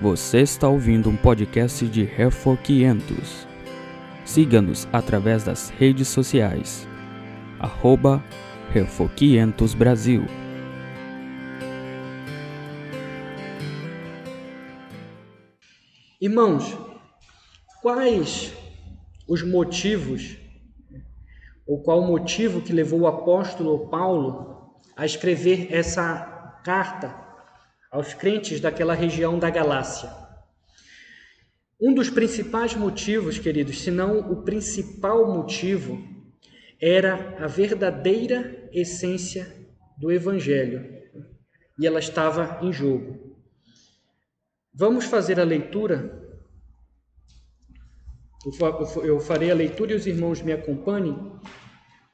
Você está ouvindo um podcast de Refor 500. Siga-nos através das redes sociais. Arroba Refor 500 Brasil. Irmãos, quais os motivos, ou qual o motivo que levou o apóstolo Paulo a escrever essa carta aos crentes daquela região da Galácia. Um dos principais motivos, queridos, se não o principal motivo, era a verdadeira essência do Evangelho e ela estava em jogo. Vamos fazer a leitura. Eu farei a leitura e os irmãos me acompanhem.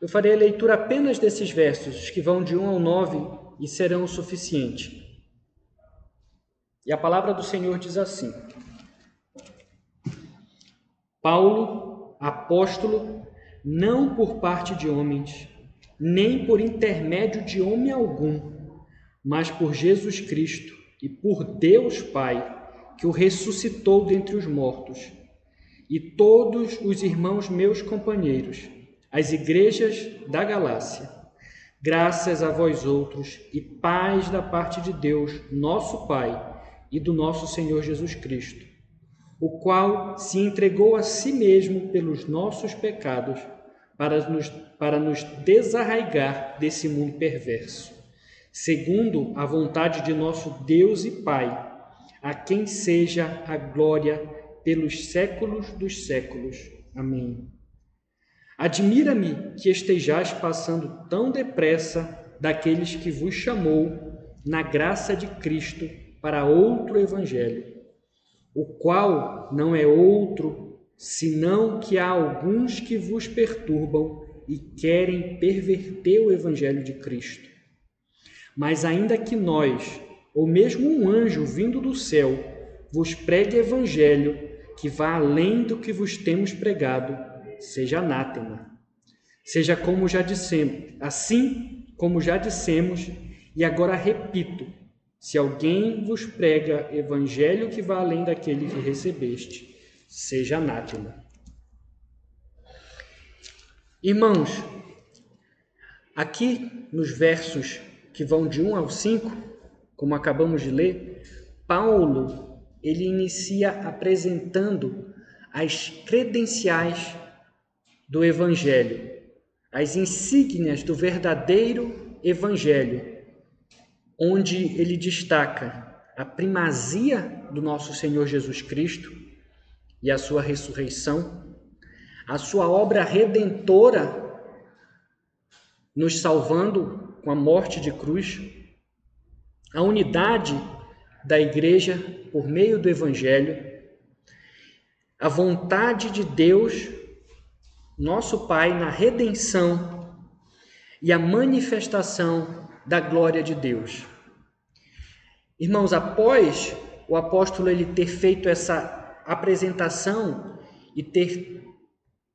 Eu farei a leitura apenas desses versos, que vão de 1 ao 9 e serão o suficiente. E a palavra do Senhor diz assim: Paulo, apóstolo, não por parte de homens, nem por intermédio de homem algum, mas por Jesus Cristo e por Deus Pai, que o ressuscitou dentre os mortos, e todos os irmãos meus companheiros, as igrejas da Galácia. Graças a vós outros e paz da parte de Deus, nosso Pai e do nosso Senhor Jesus Cristo, o qual se entregou a si mesmo pelos nossos pecados para nos, para nos desarraigar desse mundo perverso, segundo a vontade de nosso Deus e Pai, a quem seja a glória pelos séculos dos séculos. Amém. Admira-me que estejais passando tão depressa daqueles que vos chamou na graça de Cristo para outro evangelho, o qual não é outro senão que há alguns que vos perturbam e querem perverter o evangelho de Cristo. Mas ainda que nós, ou mesmo um anjo vindo do céu, vos pregue evangelho que vá além do que vos temos pregado, seja anátema. Seja como já dissemos, assim como já dissemos, e agora repito, se alguém vos prega evangelho que vá além daquele que recebeste, seja anátema. Irmãos, aqui nos versos que vão de 1 ao 5, como acabamos de ler, Paulo ele inicia apresentando as credenciais do evangelho, as insígnias do verdadeiro evangelho onde ele destaca a primazia do nosso Senhor Jesus Cristo e a sua ressurreição, a sua obra redentora, nos salvando com a morte de cruz, a unidade da igreja por meio do Evangelho, a vontade de Deus, nosso Pai, na redenção e a manifestação da glória de Deus. Irmãos, após o apóstolo ele ter feito essa apresentação e ter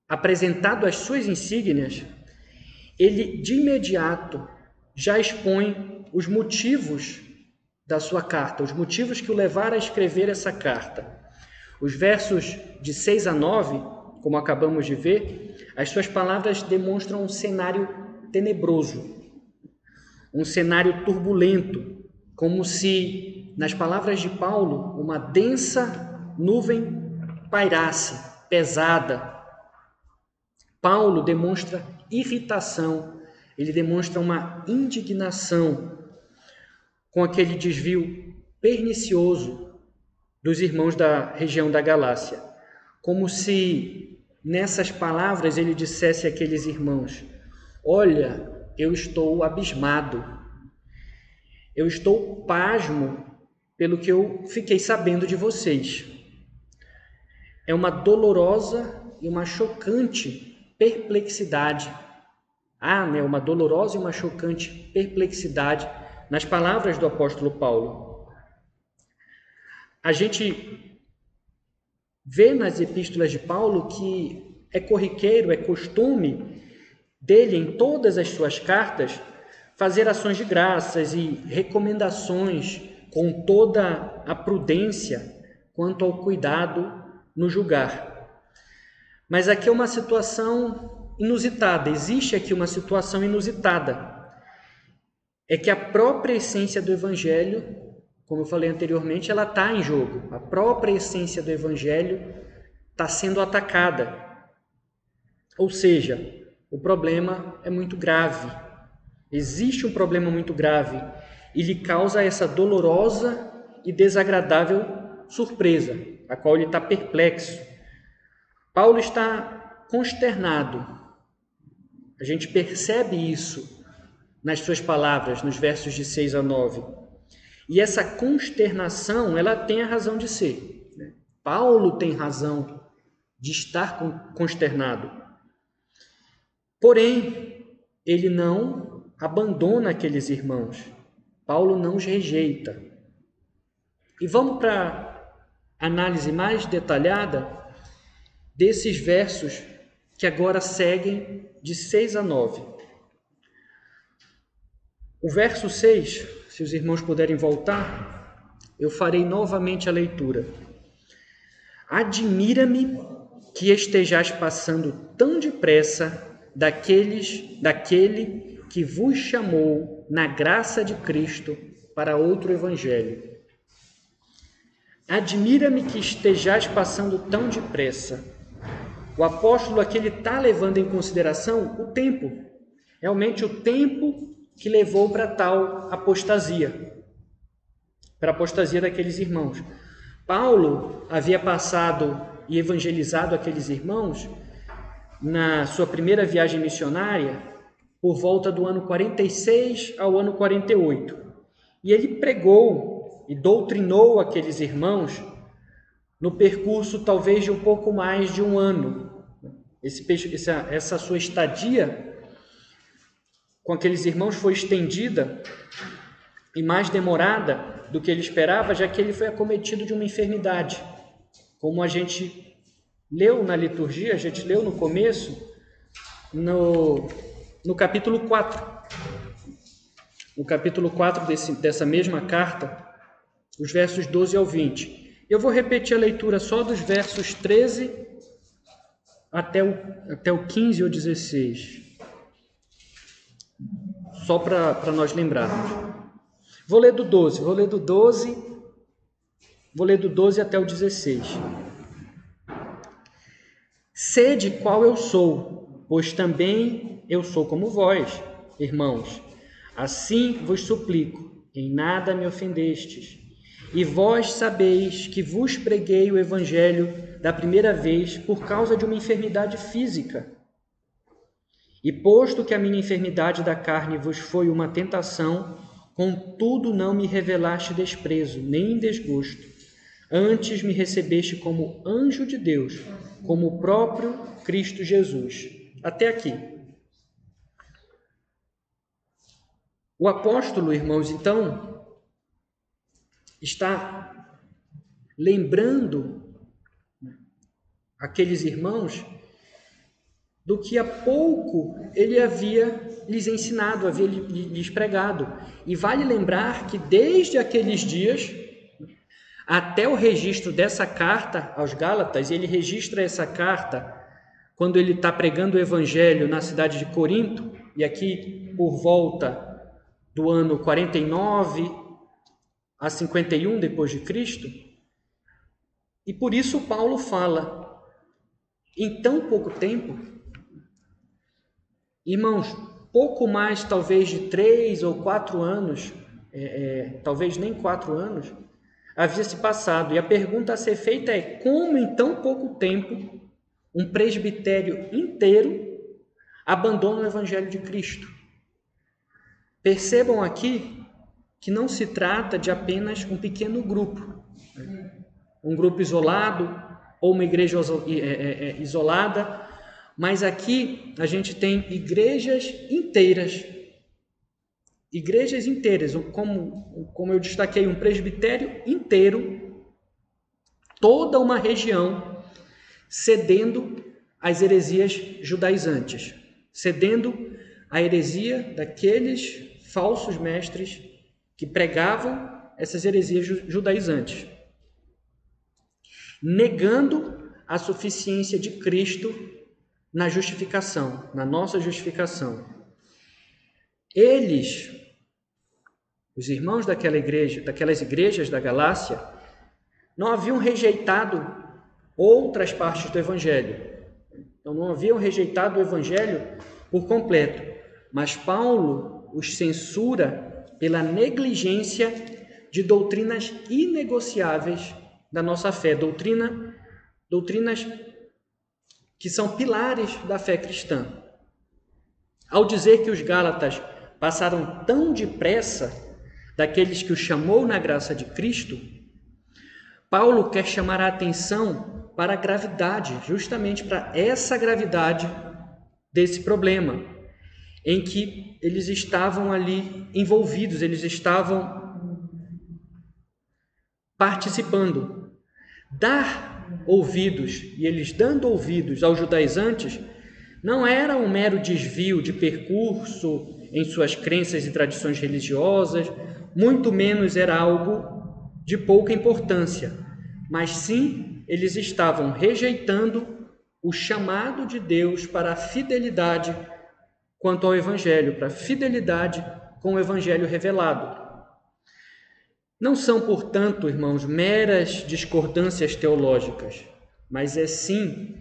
apresentado as suas insígnias, ele de imediato já expõe os motivos da sua carta, os motivos que o levaram a escrever essa carta. Os versos de 6 a 9, como acabamos de ver, as suas palavras demonstram um cenário tenebroso, um cenário turbulento, como se, nas palavras de Paulo, uma densa nuvem pairasse, pesada. Paulo demonstra irritação, ele demonstra uma indignação com aquele desvio pernicioso dos irmãos da região da Galácia, como se nessas palavras ele dissesse àqueles irmãos: Olha, eu estou abismado. Eu estou pasmo pelo que eu fiquei sabendo de vocês. É uma dolorosa e uma chocante perplexidade. Ah, né, uma dolorosa e uma chocante perplexidade nas palavras do apóstolo Paulo. A gente vê nas epístolas de Paulo que é corriqueiro, é costume dele em todas as suas cartas fazer ações de graças e recomendações com toda a prudência quanto ao cuidado no julgar. Mas aqui é uma situação inusitada, existe aqui uma situação inusitada. É que a própria essência do Evangelho, como eu falei anteriormente, ela está em jogo. A própria essência do Evangelho está sendo atacada. Ou seja, o problema é muito grave. Existe um problema muito grave e lhe causa essa dolorosa e desagradável surpresa, a qual ele está perplexo. Paulo está consternado. A gente percebe isso nas suas palavras, nos versos de 6 a 9. E essa consternação, ela tem a razão de ser. Paulo tem razão de estar consternado. Porém, ele não abandona aqueles irmãos. Paulo não os rejeita. E vamos para análise mais detalhada desses versos que agora seguem de 6 a 9. O verso 6, se os irmãos puderem voltar, eu farei novamente a leitura. Admira-me que estejais passando tão depressa daqueles, daquele que vos chamou na graça de Cristo para outro evangelho. Admira-me que estejais passando tão depressa. O apóstolo aqui está levando em consideração o tempo, realmente o tempo que levou para tal apostasia, para a apostasia daqueles irmãos. Paulo havia passado e evangelizado aqueles irmãos na sua primeira viagem missionária por volta do ano 46 ao ano 48. E ele pregou e doutrinou aqueles irmãos no percurso talvez de um pouco mais de um ano. Esse, essa, essa sua estadia com aqueles irmãos foi estendida e mais demorada do que ele esperava, já que ele foi acometido de uma enfermidade. Como a gente leu na liturgia, a gente leu no começo, no, no capítulo 4. No capítulo 4 desse, dessa mesma carta, os versos 12 ao 20. Eu vou repetir a leitura só dos versos 13 até o, até o 15 ou 16. Só para nós lembrarmos. Vou ler do 12, vou ler do 12, vou ler do 12 até o 16. Sede qual eu sou, pois também eu sou como vós, irmãos. Assim vos suplico, em nada me ofendestes. E vós sabeis que vos preguei o evangelho da primeira vez por causa de uma enfermidade física. E posto que a minha enfermidade da carne vos foi uma tentação, contudo não me revelaste desprezo, nem desgosto. Antes me recebeste como anjo de Deus como o próprio Cristo Jesus. Até aqui. O apóstolo, irmãos, então, está lembrando aqueles irmãos do que há pouco ele havia lhes ensinado, havia lhes pregado. E vale lembrar que desde aqueles dias até o registro dessa carta aos Gálatas, ele registra essa carta quando ele está pregando o evangelho na cidade de Corinto, e aqui por volta do ano 49 a 51 depois de Cristo. E por isso Paulo fala, em tão pouco tempo, irmãos, pouco mais talvez de três ou quatro anos, é, é, talvez nem quatro anos, havia se passado. E a pergunta a ser feita é: como em tão pouco tempo um presbitério inteiro abandona o Evangelho de Cristo? Percebam aqui que não se trata de apenas um pequeno grupo, um grupo isolado ou uma igreja é, é, é, isolada, mas aqui a gente tem igrejas inteiras igrejas inteiras, como, como eu destaquei, um presbitério inteiro, toda uma região cedendo às heresias judaizantes, cedendo à heresia daqueles falsos mestres que pregavam essas heresias judaizantes. negando a suficiência de Cristo na justificação, na nossa justificação. Eles, os irmãos daquela igreja, daquelas igrejas da Galácia, não haviam rejeitado outras partes do evangelho. Então não haviam rejeitado o evangelho por completo, mas Paulo os censura pela negligência de doutrinas inegociáveis da nossa fé, doutrina, doutrinas que são pilares da fé cristã. Ao dizer que os Gálatas passaram tão depressa daqueles que o chamou na graça de Cristo, Paulo quer chamar a atenção para a gravidade, justamente para essa gravidade desse problema, em que eles estavam ali envolvidos, eles estavam participando. Dar ouvidos, e eles dando ouvidos aos judaizantes, não era um mero desvio de percurso em suas crenças e tradições religiosas, muito menos era algo de pouca importância, mas sim eles estavam rejeitando o chamado de Deus para a fidelidade quanto ao Evangelho, para a fidelidade com o Evangelho revelado. Não são, portanto, irmãos, meras discordâncias teológicas, mas é sim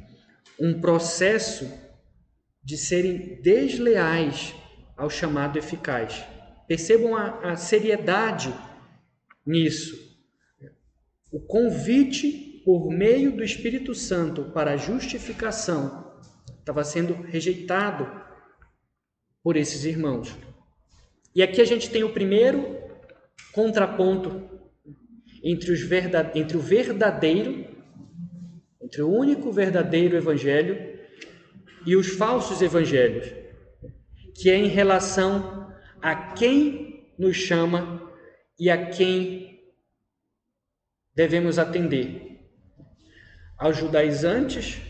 um processo de serem desleais ao chamado eficaz. Percebam a, a seriedade nisso. O convite por meio do Espírito Santo para a justificação estava sendo rejeitado por esses irmãos. E aqui a gente tem o primeiro contraponto entre, os verdade... entre o verdadeiro, entre o único verdadeiro evangelho e os falsos evangelhos, que é em relação a quem nos chama e a quem devemos atender. Aos judaizantes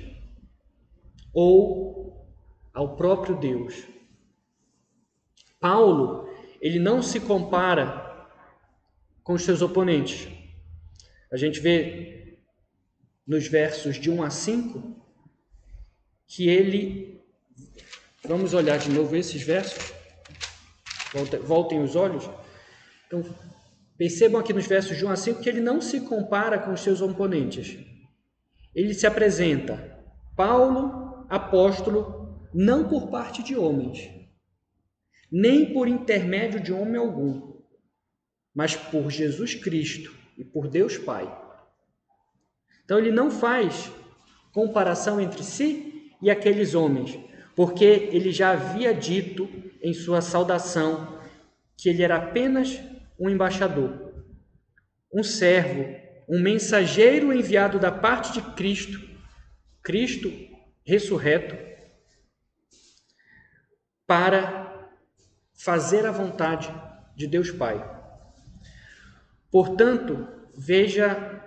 ou ao próprio Deus. Paulo, ele não se compara com os seus oponentes. A gente vê nos versos de 1 a 5 que ele. Vamos olhar de novo esses versos. Voltem os olhos. Então, percebam aqui nos versos de 1 a 5 que ele não se compara com os seus oponentes. Ele se apresenta, Paulo, apóstolo, não por parte de homens, nem por intermédio de homem algum, mas por Jesus Cristo e por Deus Pai. Então ele não faz comparação entre si e aqueles homens, porque ele já havia dito em sua saudação que ele era apenas um embaixador, um servo, um mensageiro enviado da parte de Cristo, Cristo ressurreto, para fazer a vontade de Deus Pai. Portanto, veja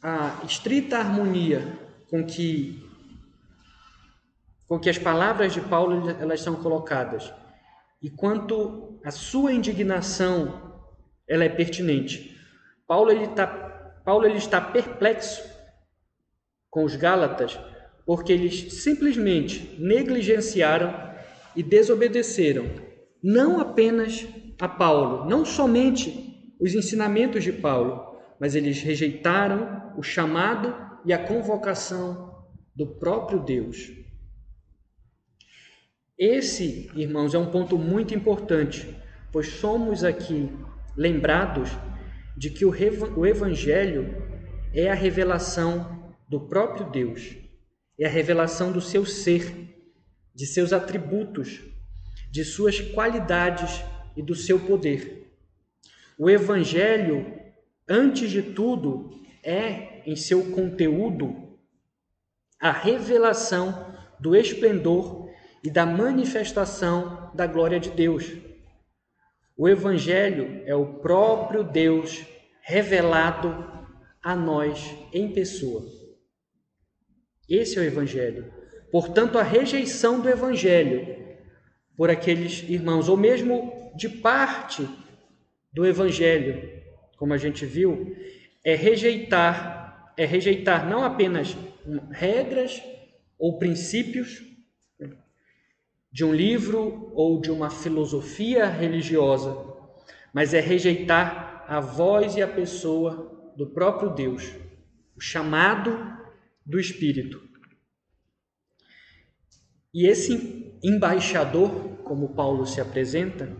a estrita harmonia com que com que as palavras de Paulo elas são colocadas e quanto a sua indignação ela é pertinente. Paulo ele está Paulo ele está perplexo com os Gálatas porque eles simplesmente negligenciaram e desobedeceram não apenas a Paulo, não somente os ensinamentos de Paulo, mas eles rejeitaram o chamado e a convocação do próprio Deus. Esse, irmãos, é um ponto muito importante, pois somos aqui lembrados de que o Evangelho é a revelação do próprio Deus, é a revelação do seu ser, de seus atributos, de suas qualidades e do seu poder. O Evangelho, antes de tudo, é, em seu conteúdo, a revelação do esplendor e da manifestação da glória de Deus. O Evangelho é o próprio Deus revelado a nós em pessoa. Esse é o Evangelho. Portanto, a rejeição do Evangelho por aqueles irmãos, ou mesmo de parte do Evangelho, como a gente viu, é rejeitar é rejeitar não apenas regras ou princípios de um livro ou de uma filosofia religiosa, mas é rejeitar a voz e a pessoa do próprio Deus, o chamado do Espírito. E esse embaixador, como Paulo se apresenta,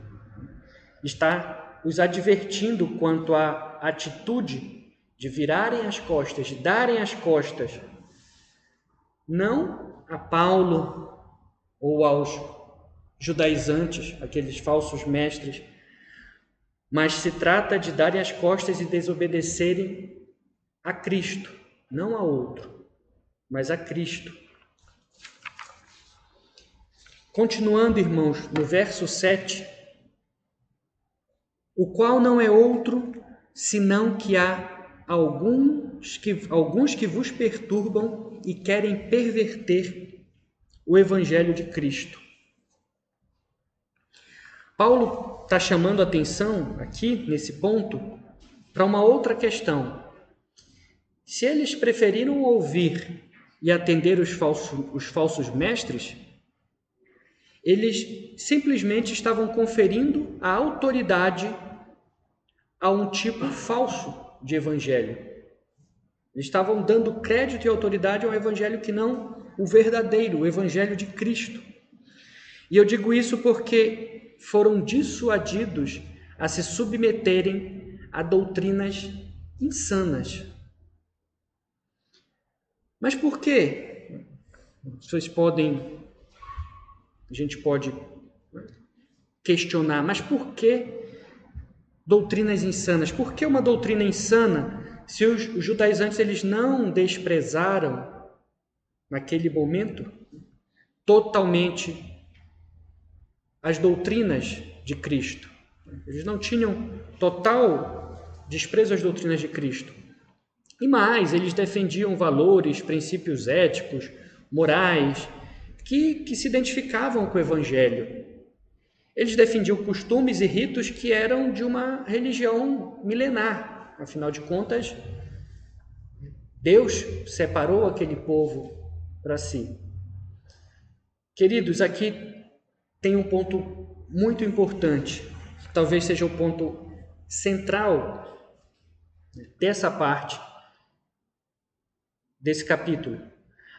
está os advertindo quanto à atitude de virarem as costas, de darem as costas, não a Paulo ou aos judaizantes, aqueles falsos mestres, mas se trata de darem as costas e desobedecerem a Cristo, não a outro, mas a Cristo. Continuando, irmãos, no verso 7, o qual não é outro senão que há alguns que, alguns que vos perturbam e querem perverter o Evangelho de Cristo. Paulo está chamando atenção aqui, nesse ponto, para uma outra questão. Se eles preferiram ouvir e atender os falsos, os falsos mestres, eles simplesmente estavam conferindo a autoridade a um tipo falso de evangelho. Eles estavam dando crédito e autoridade a um evangelho que não o verdadeiro, o Evangelho de Cristo. E eu digo isso porque foram dissuadidos a se submeterem a doutrinas insanas. Mas por quê? Vocês podem, a gente pode questionar, mas por que doutrinas insanas? Por que uma doutrina insana se os judaizantes eles não desprezaram naquele momento, totalmente as doutrinas de Cristo. Eles não tinham total desprezo às doutrinas de Cristo. E mais, eles defendiam valores, princípios éticos, morais, que, que se identificavam com o Evangelho. Eles defendiam costumes e ritos que eram de uma religião milenar. Afinal de contas, Deus separou aquele povo para si. Queridos, aqui tem um ponto muito importante, talvez seja o ponto central dessa parte desse capítulo.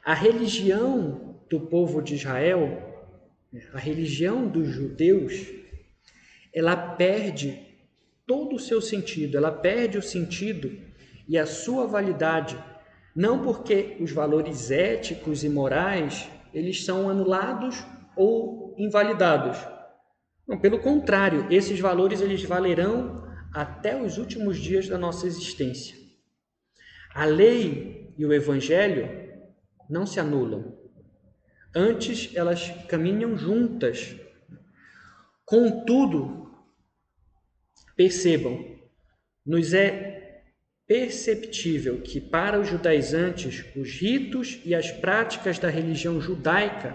A religião do povo de Israel, a religião dos judeus, ela perde todo o seu sentido, ela perde o sentido e a sua validade não porque os valores éticos e morais eles são anulados ou invalidados. Não, pelo contrário, esses valores eles valerão até os últimos dias da nossa existência. A lei e o evangelho não se anulam. Antes elas caminham juntas. Contudo, percebam, nos é perceptível que para os judaizantes os ritos e as práticas da religião judaica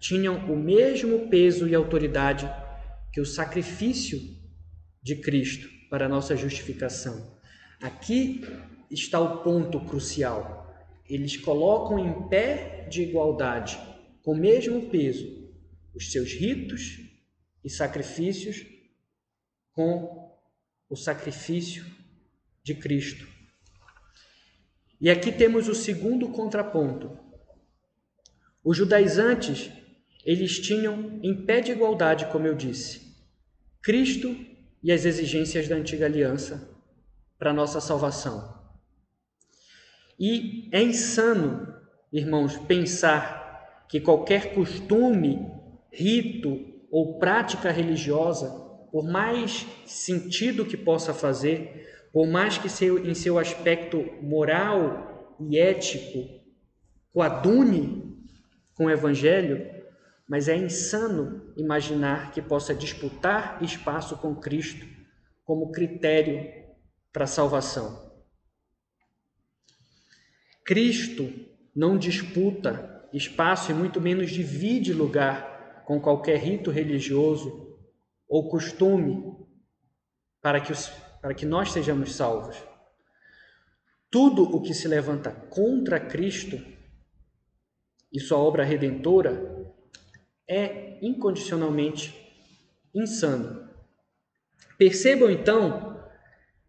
tinham o mesmo peso e autoridade que o sacrifício de Cristo para a nossa justificação. Aqui está o ponto crucial. Eles colocam em pé de igualdade, com o mesmo peso, os seus ritos e sacrifícios com o sacrifício de Cristo. E aqui temos o segundo contraponto. Os judaizantes, eles tinham em pé de igualdade, como eu disse, Cristo e as exigências da antiga aliança para nossa salvação. E é insano, irmãos, pensar que qualquer costume, rito ou prática religiosa, por mais sentido que possa fazer, por mais que seu, em seu aspecto moral e ético coadune com o Evangelho, mas é insano imaginar que possa disputar espaço com Cristo como critério para a salvação. Cristo não disputa espaço e muito menos divide lugar com qualquer rito religioso ou costume para que os para que nós sejamos salvos. Tudo o que se levanta contra Cristo e sua obra redentora é incondicionalmente insano. Percebam então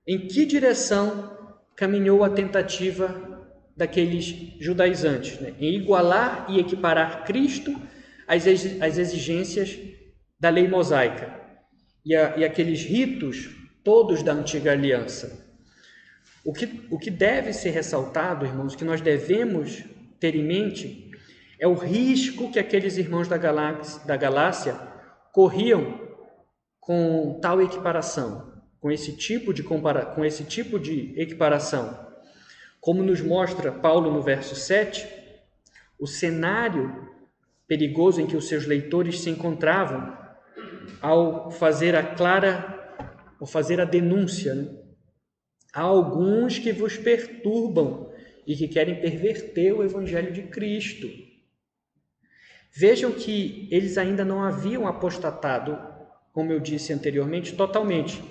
em que direção caminhou a tentativa daqueles judaizantes, né? em igualar e equiparar Cristo às exigências da lei mosaica e, a, e aqueles ritos todos da antiga aliança. O que, o que deve ser ressaltado, irmãos, que nós devemos ter em mente é o risco que aqueles irmãos da Galáxia, da corriam com tal equiparação, com esse tipo de compara com esse tipo de equiparação. Como nos mostra Paulo no verso 7, o cenário perigoso em que os seus leitores se encontravam ao fazer a clara, ao fazer a denúncia. Né? Há alguns que vos perturbam e que querem perverter o evangelho de Cristo. Vejam que eles ainda não haviam apostatado, como eu disse anteriormente, totalmente.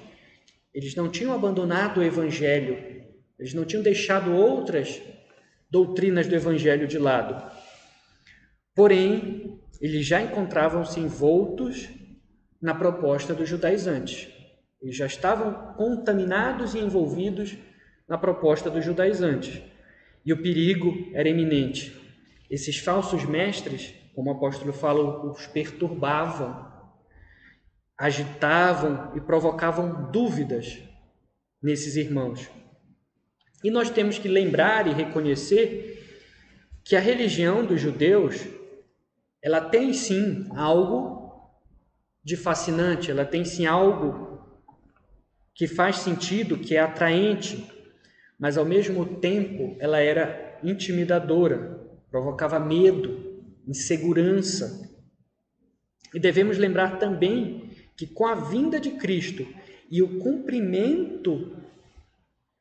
Eles não tinham abandonado o evangelho, eles não tinham deixado outras doutrinas do evangelho de lado. Porém, eles já encontravam-se envoltos na proposta dos judaizantes. Eles já estavam contaminados e envolvidos na proposta dos judaizantes. E o perigo era iminente. Esses falsos mestres, como o apóstolo fala, os perturbavam, agitavam e provocavam dúvidas nesses irmãos. E nós temos que lembrar e reconhecer que a religião dos judeus, ela tem sim algo de fascinante, ela tem sim algo que faz sentido, que é atraente, mas ao mesmo tempo ela era intimidadora, provocava medo, insegurança. E devemos lembrar também que com a vinda de Cristo e o cumprimento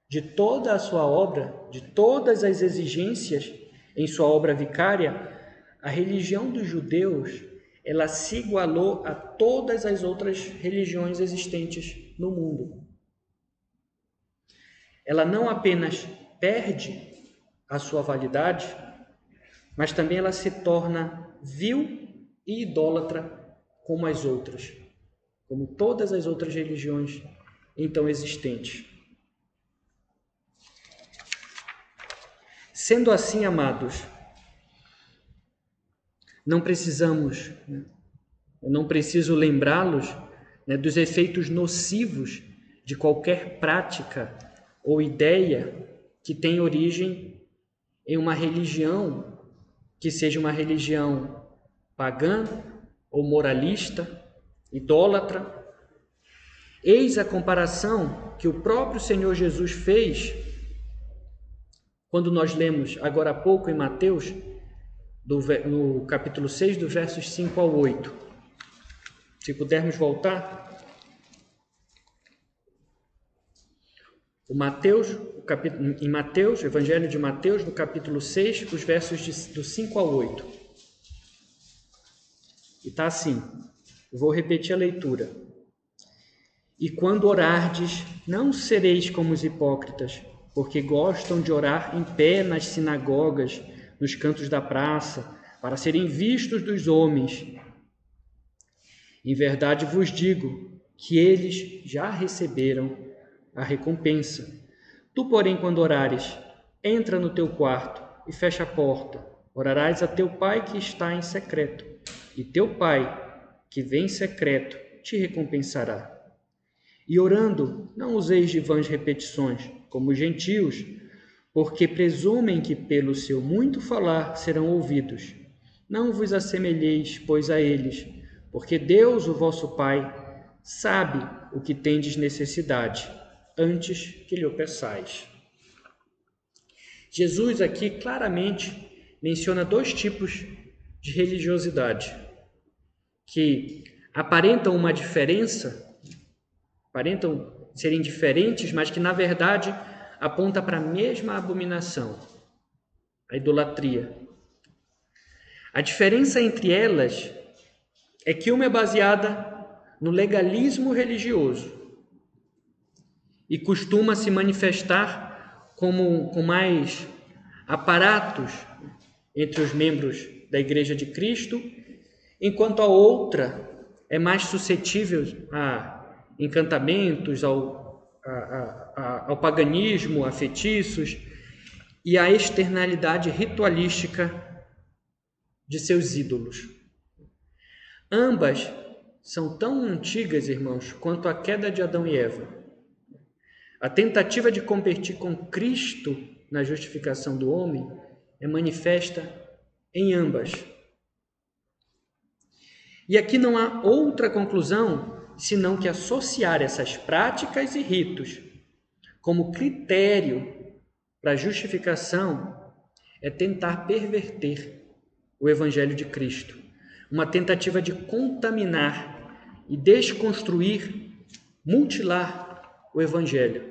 de toda a sua obra, de todas as exigências em sua obra vicária, a religião dos judeus ela se igualou a todas as outras religiões existentes no mundo. Ela não apenas perde a sua validade, mas também ela se torna vil e idólatra como as outras, como todas as outras religiões então existentes. Sendo assim, amados, não precisamos, né? eu não preciso lembrá-los né, dos efeitos nocivos de qualquer prática ou ideia que tem origem em uma religião que seja uma religião pagã ou moralista, idólatra. Eis a comparação que o próprio Senhor Jesus fez quando nós lemos agora há pouco em Mateus do, no capítulo 6, dos versos 5 ao 8. Se pudermos voltar. O Mateus, o capítulo, em Mateus, Evangelho de Mateus, no capítulo 6, os versos de, do 5 ao 8. E está assim, vou repetir a leitura. E quando orardes, não sereis como os hipócritas, porque gostam de orar em pé nas sinagogas nos cantos da praça, para serem vistos dos homens. Em verdade vos digo que eles já receberam a recompensa. Tu, porém, quando orares, entra no teu quarto e fecha a porta. Orarás a teu pai que está em secreto, e teu pai, que vem em secreto, te recompensará. E orando, não useis de vãs repetições, como os gentios, porque presumem que pelo seu muito falar serão ouvidos. Não vos assemelheis, pois, a eles, porque Deus, o vosso Pai, sabe o que tendes necessidade, antes que lhe o peçais. Jesus aqui claramente menciona dois tipos de religiosidade que aparentam uma diferença, aparentam serem diferentes, mas que na verdade aponta para a mesma abominação, a idolatria. A diferença entre elas é que uma é baseada no legalismo religioso e costuma se manifestar como, com mais aparatos entre os membros da Igreja de Cristo, enquanto a outra é mais suscetível a encantamentos, ao, a, a, ao paganismo, a feitiços e à externalidade ritualística de seus ídolos. Ambas são tão antigas, irmãos, quanto a queda de Adão e Eva. A tentativa de competir com Cristo na justificação do homem é manifesta em ambas. E aqui não há outra conclusão senão que associar essas práticas e ritos como critério para justificação é tentar perverter o Evangelho de Cristo, uma tentativa de contaminar e desconstruir, mutilar o Evangelho.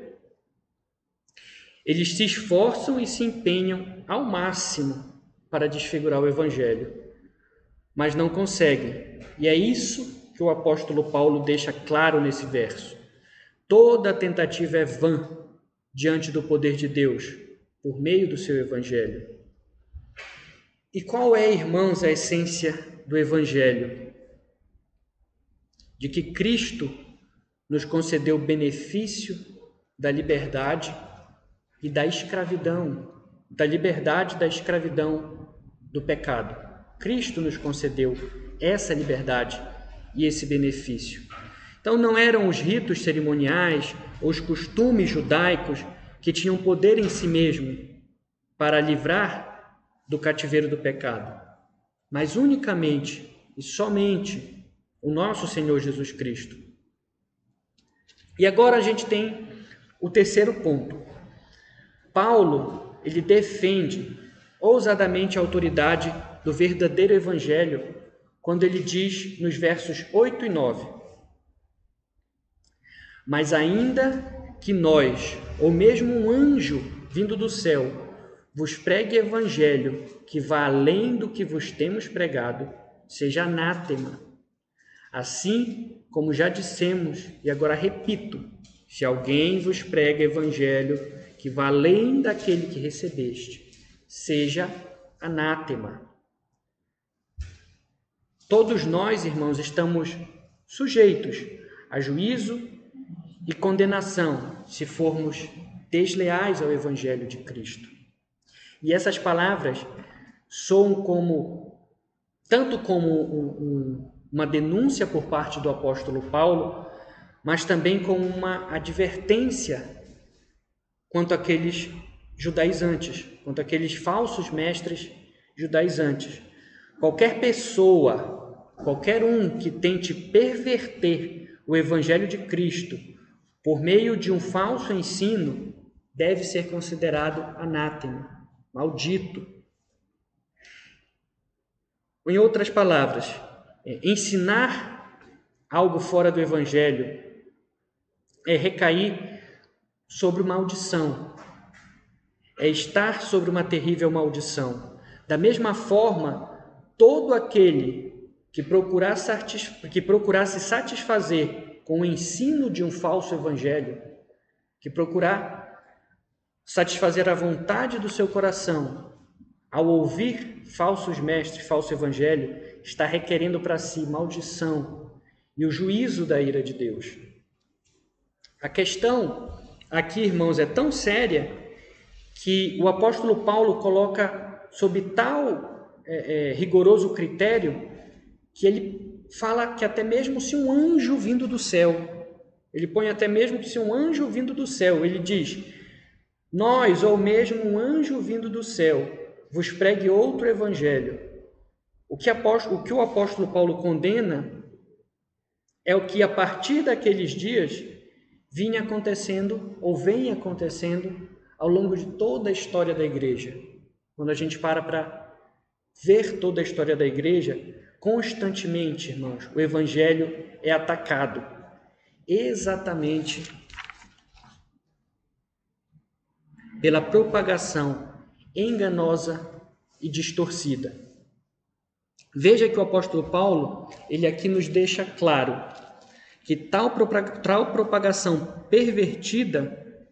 Eles se esforçam e se empenham ao máximo para desfigurar o Evangelho, mas não conseguem. E é isso que o apóstolo Paulo deixa claro nesse verso. Toda tentativa é vã diante do poder de Deus, por meio do seu Evangelho. E qual é, irmãos, a essência do Evangelho? de que Cristo nos concedeu o benefício da liberdade e da escravidão, da liberdade da escravidão do pecado. Cristo nos concedeu essa liberdade e esse benefício. Então não eram os ritos cerimoniais ou os costumes judaicos que tinham poder em si mesmo para livrar do cativeiro do pecado, mas unicamente e somente o nosso Senhor Jesus Cristo. E agora a gente tem o terceiro ponto. Paulo, ele defende ousadamente a autoridade do verdadeiro evangelho quando ele diz nos versos 8 e 9: Mas ainda que nós, ou mesmo um anjo vindo do céu, vos pregue evangelho que vá além do que vos temos pregado, seja anátema Assim como já dissemos, e agora repito: se alguém vos prega evangelho que vá além daquele que recebeste, seja anátema. Todos nós, irmãos, estamos sujeitos a juízo e condenação se formos desleais ao evangelho de Cristo. E essas palavras soam como tanto como um, um uma denúncia por parte do apóstolo Paulo, mas também com uma advertência quanto àqueles judaizantes, quanto àqueles falsos mestres judaizantes. Qualquer pessoa, qualquer um que tente perverter o evangelho de Cristo por meio de um falso ensino, deve ser considerado anátema, maldito. Em outras palavras, é, ensinar algo fora do Evangelho é recair sobre maldição, é estar sobre uma terrível maldição. Da mesma forma, todo aquele que procurasse, que procurasse satisfazer com o ensino de um falso evangelho, que procurar satisfazer a vontade do seu coração ao ouvir falsos mestres, falso evangelho, está requerendo para si maldição e o juízo da ira de Deus. A questão aqui, irmãos, é tão séria que o apóstolo Paulo coloca sob tal é, é, rigoroso critério que ele fala que até mesmo se um anjo vindo do céu, ele põe até mesmo que se um anjo vindo do céu, ele diz: Nós, ou mesmo um anjo vindo do céu, vos pregue outro evangelho, o que, apóstolo, o que o apóstolo Paulo condena é o que a partir daqueles dias vinha acontecendo ou vem acontecendo ao longo de toda a história da igreja. Quando a gente para para ver toda a história da igreja, constantemente, irmãos, o evangelho é atacado exatamente pela propagação enganosa e distorcida. Veja que o apóstolo Paulo, ele aqui nos deixa claro que tal, tal propagação pervertida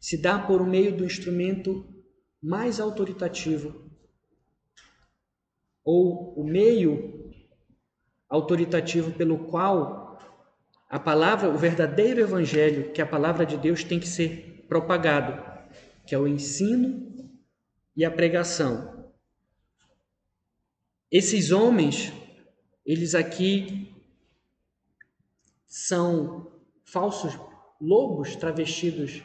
se dá por meio do instrumento mais autoritativo ou o meio autoritativo pelo qual a palavra, o verdadeiro evangelho, que é a palavra de Deus tem que ser propagado, que é o ensino e a pregação. Esses homens, eles aqui são falsos lobos travestidos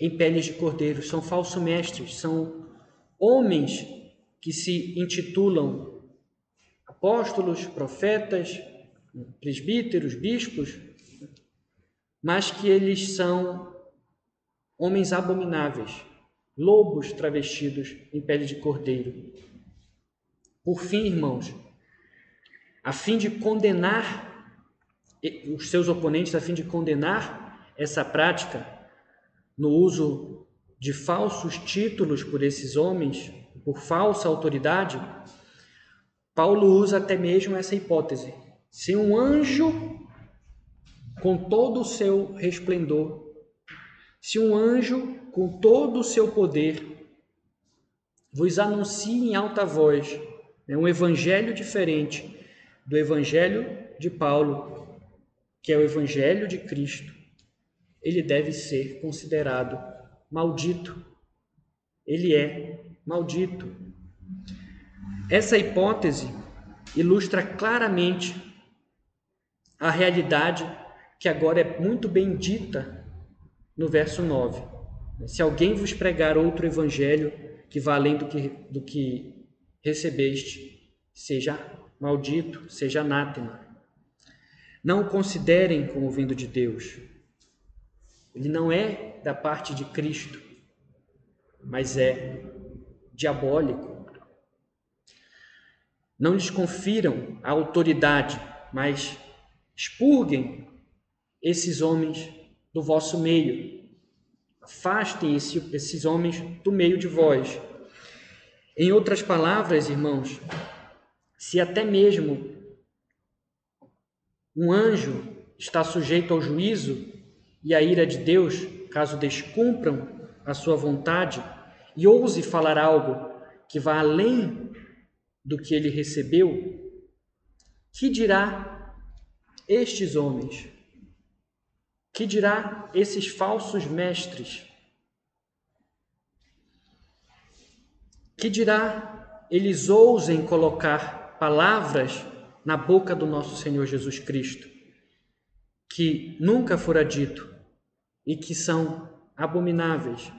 em peles de cordeiro, são falsos mestres, são homens que se intitulam apóstolos, profetas, presbíteros, bispos, mas que eles são homens abomináveis, lobos travestidos em pele de cordeiro. Por fim, irmãos, a fim de condenar os seus oponentes, a fim de condenar essa prática no uso de falsos títulos por esses homens, por falsa autoridade, Paulo usa até mesmo essa hipótese. Se um anjo, com todo o seu resplendor, se um anjo, com todo o seu poder, vos anuncia em alta voz né, um evangelho diferente do evangelho de Paulo, que é o evangelho de Cristo, ele deve ser considerado maldito. Ele é maldito. Essa hipótese ilustra claramente a realidade que agora é muito bem dita no verso 9. Se alguém vos pregar outro evangelho que vá além do que, do que recebeste, seja maldito, seja anátema. Não o considerem como vindo de Deus. Ele não é da parte de Cristo, mas é diabólico. Não lhes confiram a autoridade, mas expurguem esses homens do vosso meio. Afastem esse, esses homens do meio de vós. Em outras palavras, irmãos, se até mesmo um anjo está sujeito ao juízo e à ira de Deus, caso descumpram a sua vontade e ouse falar algo que vá além do que ele recebeu, que dirá estes homens? Que dirá esses falsos mestres? Que dirá eles ousem colocar palavras na boca do nosso Senhor Jesus Cristo, que nunca fora dito e que são abomináveis.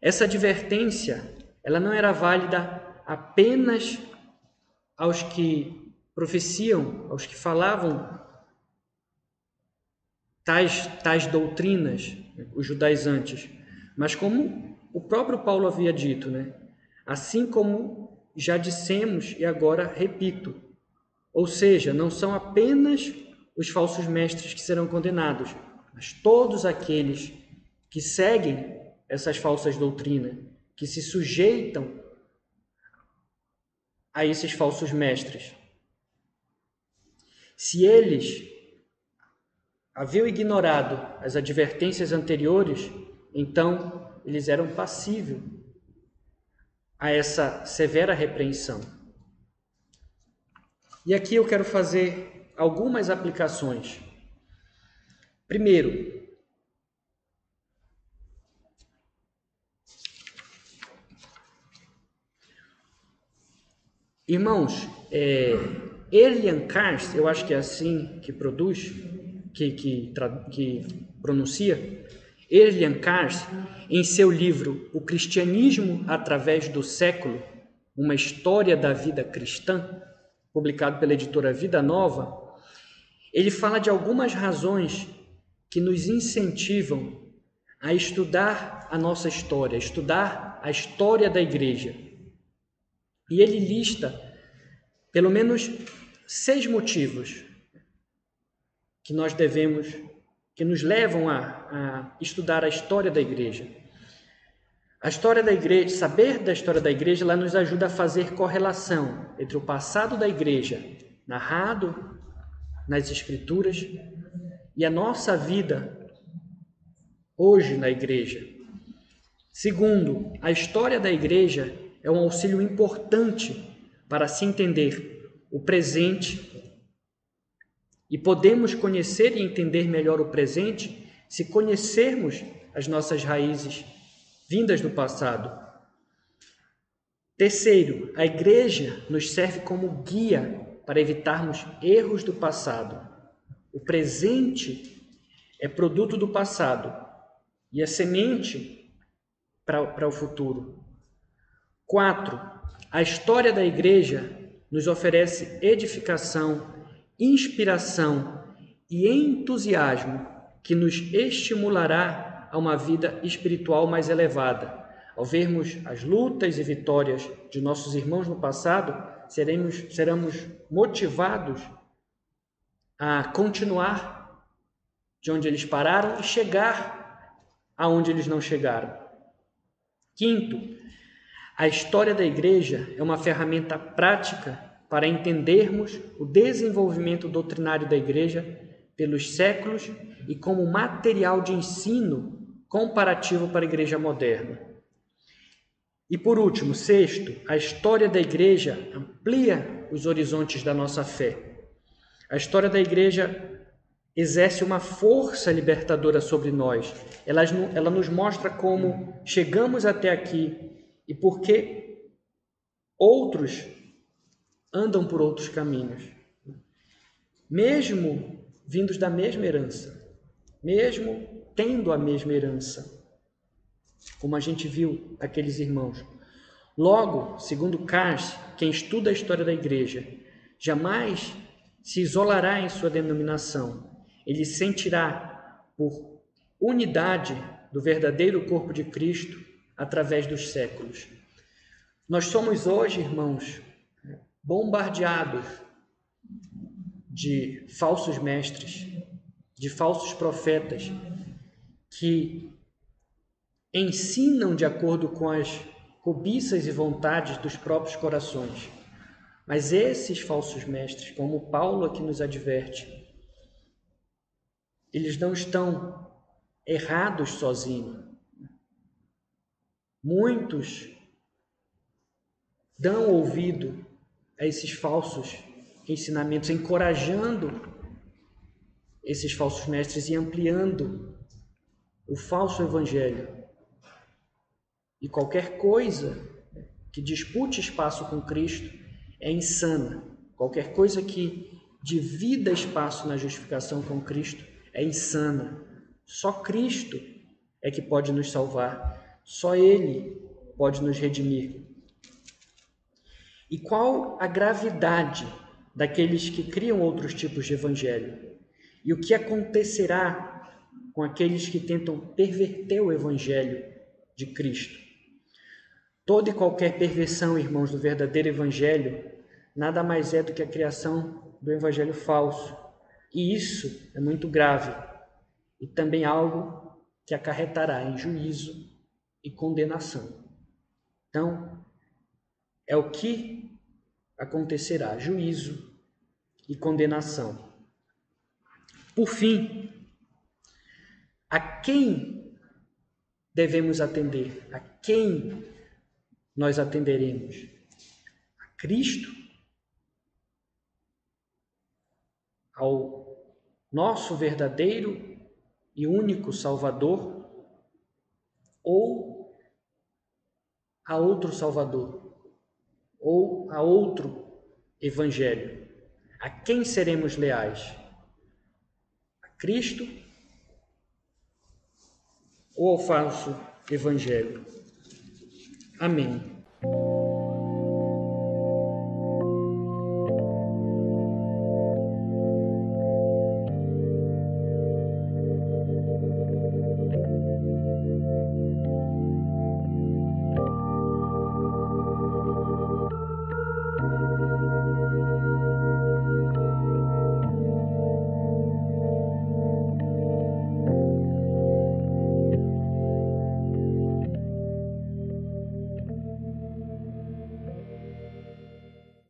Essa advertência, ela não era válida apenas aos que profeciam, aos que falavam tais, tais doutrinas, os judaizantes, mas como o próprio Paulo havia dito, né? Assim como já dissemos e agora repito. Ou seja, não são apenas os falsos mestres que serão condenados, mas todos aqueles que seguem essas falsas doutrinas, que se sujeitam a esses falsos mestres. Se eles haviam ignorado as advertências anteriores, então eles eram passíveis a essa severa repreensão. E aqui eu quero fazer algumas aplicações. Primeiro, Irmãos, é, Elian Kars, eu acho que é assim que produz, que, que, que pronuncia, Elian Kars, em seu livro O Cristianismo através do Século, uma história da vida cristã, publicado pela editora Vida Nova, ele fala de algumas razões que nos incentivam a estudar a nossa história, a estudar a história da igreja. E ele lista pelo menos seis motivos que nós devemos, que nos levam a, a estudar a história da igreja. A história da igreja, saber da história da igreja, ela nos ajuda a fazer correlação entre o passado da igreja, narrado nas escrituras, e a nossa vida hoje na igreja. Segundo, a história da igreja é um auxílio importante para se entender o presente e podemos conhecer e entender melhor o presente se conhecermos as nossas raízes vindas do passado. Terceiro, a igreja nos serve como guia para evitarmos erros do passado. O presente é produto do passado e a semente para o futuro. Quatro, a história da igreja nos oferece edificação, inspiração e entusiasmo que nos estimulará a uma vida espiritual mais elevada. Ao vermos as lutas e vitórias de nossos irmãos no passado, seremos, seremos motivados a continuar de onde eles pararam e chegar aonde eles não chegaram. Quinto, a história da igreja é uma ferramenta prática para entendermos o desenvolvimento doutrinário da igreja pelos séculos e como material de ensino comparativo para a igreja moderna. E por último, sexto, a história da igreja amplia os horizontes da nossa fé. A história da igreja exerce uma força libertadora sobre nós. Ela, ela nos mostra como chegamos até aqui e por que outros andam por outros caminhos. Mesmo vindos da mesma herança, mesmo tendo a mesma herança, como a gente viu aqueles irmãos. Logo, segundo Kars, quem estuda a história da igreja, jamais se isolará em sua denominação. Ele sentirá por unidade do verdadeiro corpo de Cristo através dos séculos. Nós somos hoje, irmãos, bombardeados de falsos mestres, de falsos profetas que ensinam de acordo com as cobiças e vontades dos próprios corações. Mas esses falsos mestres, como Paulo aqui nos adverte, eles não estão errados sozinhos. Muitos dão ouvido a esses falsos ensinamentos, encorajando esses falsos mestres e ampliando o falso evangelho. E qualquer coisa que dispute espaço com Cristo é insana. Qualquer coisa que divida espaço na justificação com Cristo é insana. Só Cristo é que pode nos salvar. Só Ele pode nos redimir. E qual a gravidade daqueles que criam outros tipos de evangelho? E o que acontecerá com aqueles que tentam perverter o evangelho de Cristo? Toda e qualquer perversão, irmãos, do verdadeiro evangelho, nada mais é do que a criação do evangelho falso. E isso é muito grave e também algo que acarretará em juízo e condenação. Então, é o que acontecerá: juízo e condenação. Por fim, a quem devemos atender? A quem nós atenderemos? A Cristo? Ao nosso verdadeiro e único Salvador? ou a outro Salvador, ou a outro Evangelho. A quem seremos leais? A Cristo ou ao falso Evangelho? Amém.